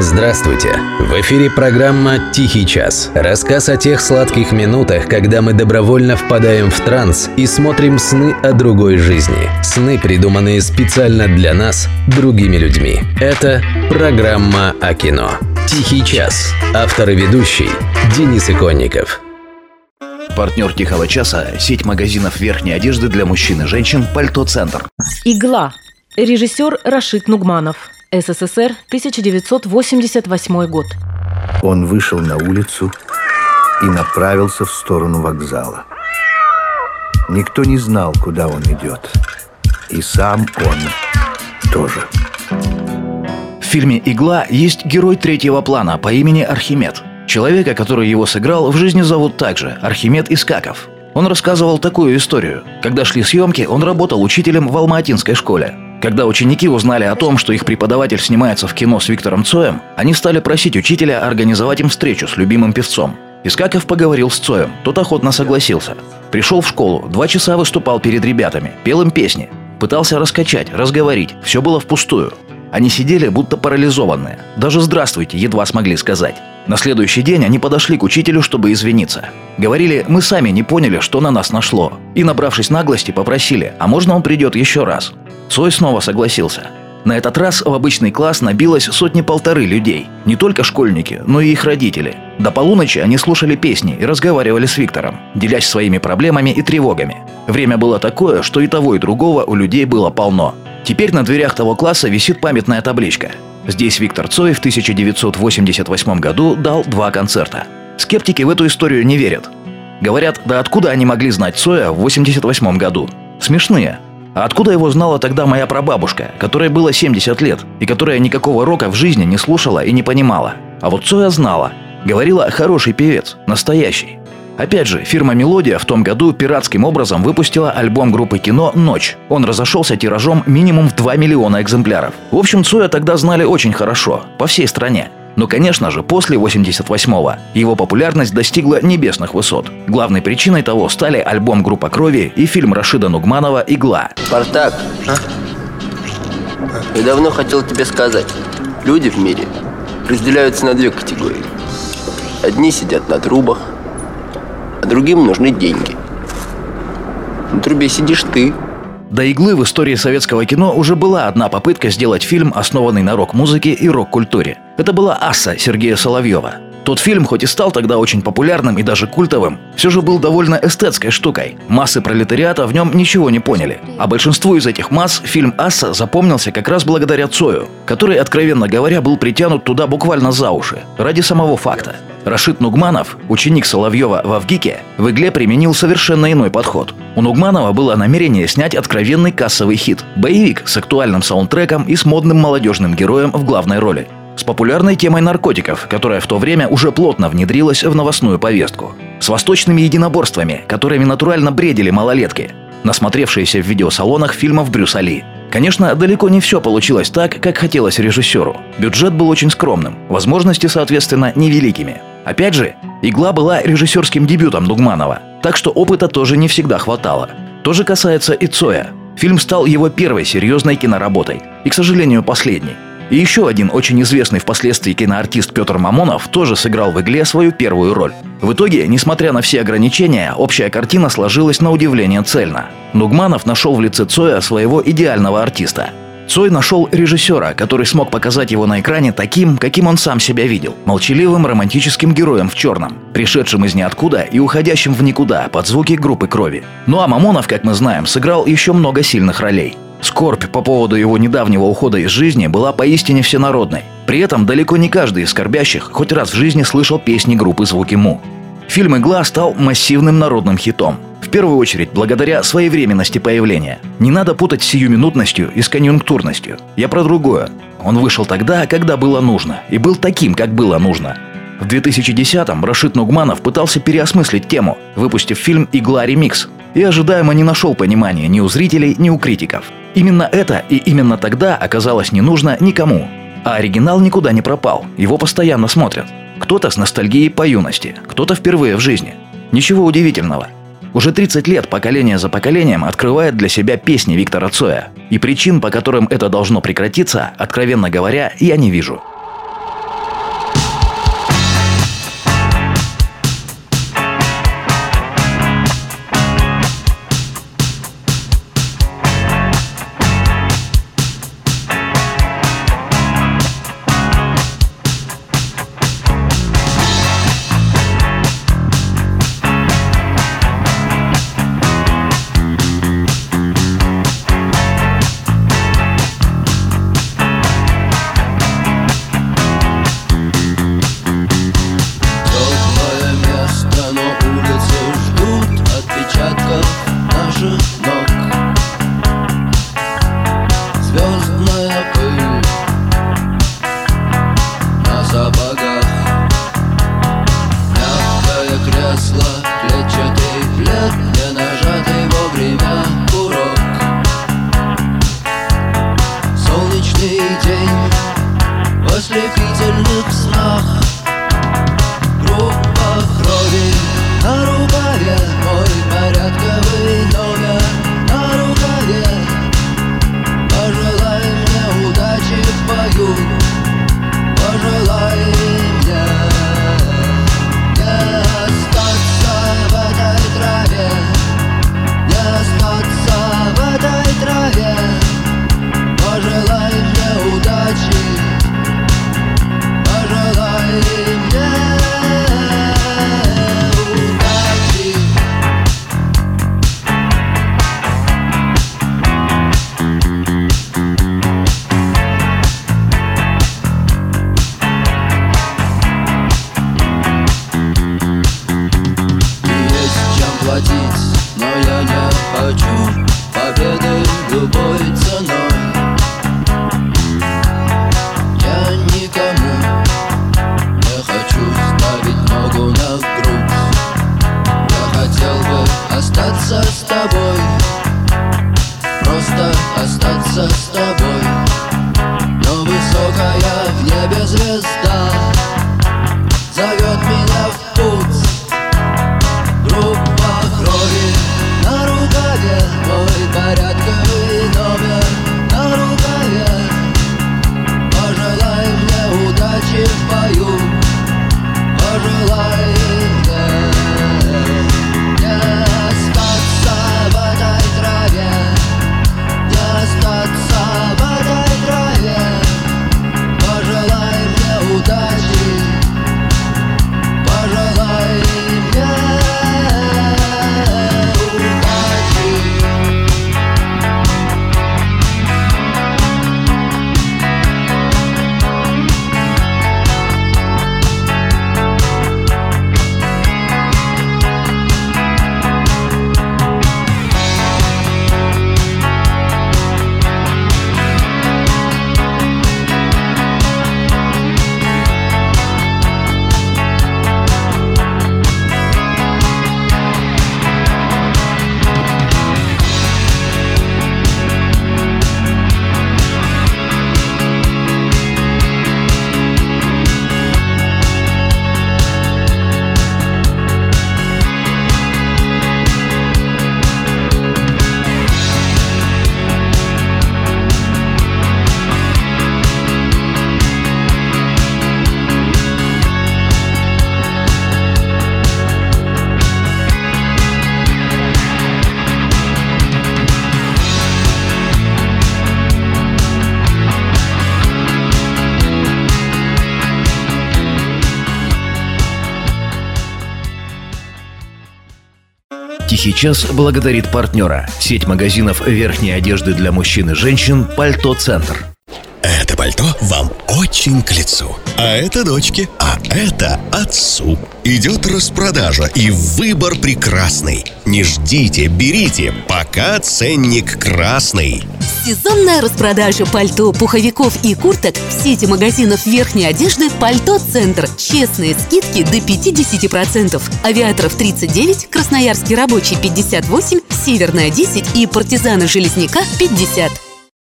Здравствуйте! В эфире программа «Тихий час». Рассказ о тех сладких минутах, когда мы добровольно впадаем в транс и смотрим сны о другой жизни. Сны, придуманные специально для нас, другими людьми. Это программа о кино. «Тихий час». Автор и ведущий Денис Иконников. Партнер «Тихого часа» – сеть магазинов верхней одежды для мужчин и женщин «Пальто-центр». Игла. Режиссер Рашид Нугманов. СССР, 1988 год. Он вышел на улицу и направился в сторону вокзала. Никто не знал, куда он идет. И сам он тоже. В фильме «Игла» есть герой третьего плана по имени Архимед. Человека, который его сыграл, в жизни зовут также Архимед Искаков. Он рассказывал такую историю. Когда шли съемки, он работал учителем в Алма-Атинской школе. Когда ученики узнали о том, что их преподаватель снимается в кино с Виктором Цоем, они стали просить учителя организовать им встречу с любимым певцом. Искаков поговорил с Цоем, тот охотно согласился. Пришел в школу, два часа выступал перед ребятами, пел им песни. Пытался раскачать, разговорить, все было впустую. Они сидели будто парализованные. Даже «здравствуйте» едва смогли сказать. На следующий день они подошли к учителю, чтобы извиниться. Говорили, мы сами не поняли, что на нас нашло. И, набравшись наглости, попросили, а можно он придет еще раз. Цой снова согласился. На этот раз в обычный класс набилось сотни-полторы людей. Не только школьники, но и их родители. До полуночи они слушали песни и разговаривали с Виктором, делясь своими проблемами и тревогами. Время было такое, что и того, и другого у людей было полно. Теперь на дверях того класса висит памятная табличка. Здесь Виктор Цой в 1988 году дал два концерта. Скептики в эту историю не верят. Говорят, да откуда они могли знать Цоя в 88 году? Смешные. А откуда его знала тогда моя прабабушка, которой было 70 лет, и которая никакого рока в жизни не слушала и не понимала? А вот Цоя знала. Говорила, хороший певец, настоящий. Опять же, фирма «Мелодия» в том году пиратским образом выпустила альбом группы кино «Ночь». Он разошелся тиражом минимум в 2 миллиона экземпляров. В общем, Цоя тогда знали очень хорошо, по всей стране. Но, конечно же, после 88-го его популярность достигла небесных высот. Главной причиной того стали альбом «Группа крови» и фильм Рашида Нугманова «Игла». Спартак, а? я давно хотел тебе сказать. Люди в мире разделяются на две категории. Одни сидят на трубах, а другим нужны деньги. На трубе сидишь ты. До иглы в истории советского кино уже была одна попытка сделать фильм, основанный на рок-музыке и рок-культуре. Это была «Асса» Сергея Соловьева. Тот фильм, хоть и стал тогда очень популярным и даже культовым, все же был довольно эстетской штукой. Массы пролетариата в нем ничего не поняли. А большинству из этих масс фильм «Асса» запомнился как раз благодаря Цою, который, откровенно говоря, был притянут туда буквально за уши, ради самого факта. Рашид Нугманов, ученик Соловьева в Авгике, в игле применил совершенно иной подход. У Нугманова было намерение снять откровенный кассовый хит – боевик с актуальным саундтреком и с модным молодежным героем в главной роли. С популярной темой наркотиков, которая в то время уже плотно внедрилась в новостную повестку. С восточными единоборствами, которыми натурально бредили малолетки. Насмотревшиеся в видеосалонах фильмов Брюса Ли. Конечно, далеко не все получилось так, как хотелось режиссеру. Бюджет был очень скромным, возможности, соответственно, невеликими. Опять же, «Игла» была режиссерским дебютом Дугманова, так что опыта тоже не всегда хватало. То же касается и Цоя. Фильм стал его первой серьезной киноработой, и, к сожалению, последней. И еще один очень известный впоследствии киноартист Петр Мамонов тоже сыграл в «Игле» свою первую роль. В итоге, несмотря на все ограничения, общая картина сложилась на удивление цельно. Нугманов нашел в лице Цоя своего идеального артиста – Цой нашел режиссера, который смог показать его на экране таким, каким он сам себя видел. Молчаливым романтическим героем в черном, пришедшим из ниоткуда и уходящим в никуда под звуки группы крови. Ну а Мамонов, как мы знаем, сыграл еще много сильных ролей. Скорбь по поводу его недавнего ухода из жизни была поистине всенародной. При этом далеко не каждый из скорбящих хоть раз в жизни слышал песни группы «Звуки Му». Фильм «Игла» стал массивным народным хитом. В первую очередь, благодаря своевременности появления. Не надо путать сиюминутностью и с конъюнктурностью. Я про другое. Он вышел тогда, когда было нужно, и был таким, как было нужно. В 2010-м Рашид Нугманов пытался переосмыслить тему, выпустив фильм «Игла ремикс», и ожидаемо не нашел понимания ни у зрителей, ни у критиков. Именно это и именно тогда оказалось не нужно никому. А оригинал никуда не пропал, его постоянно смотрят. Кто-то с ностальгией по юности, кто-то впервые в жизни. Ничего удивительного. Уже 30 лет поколение за поколением открывает для себя песни Виктора Цоя. И причин, по которым это должно прекратиться, откровенно говоря, я не вижу. Тихий час благодарит партнера. Сеть магазинов верхней одежды для мужчин и женщин «Пальто Центр». Это пальто вам очень к лицу. А это дочке, а это отцу. Идет распродажа и выбор прекрасный. Не ждите, берите, пока ценник красный. Сезонная распродажа пальто, пуховиков и курток в сети магазинов верхней одежды «Пальто Центр». Честные скидки до 50%. Авиаторов 39, Красноярский рабочий 58, Северная 10 и партизаны Железняка 50.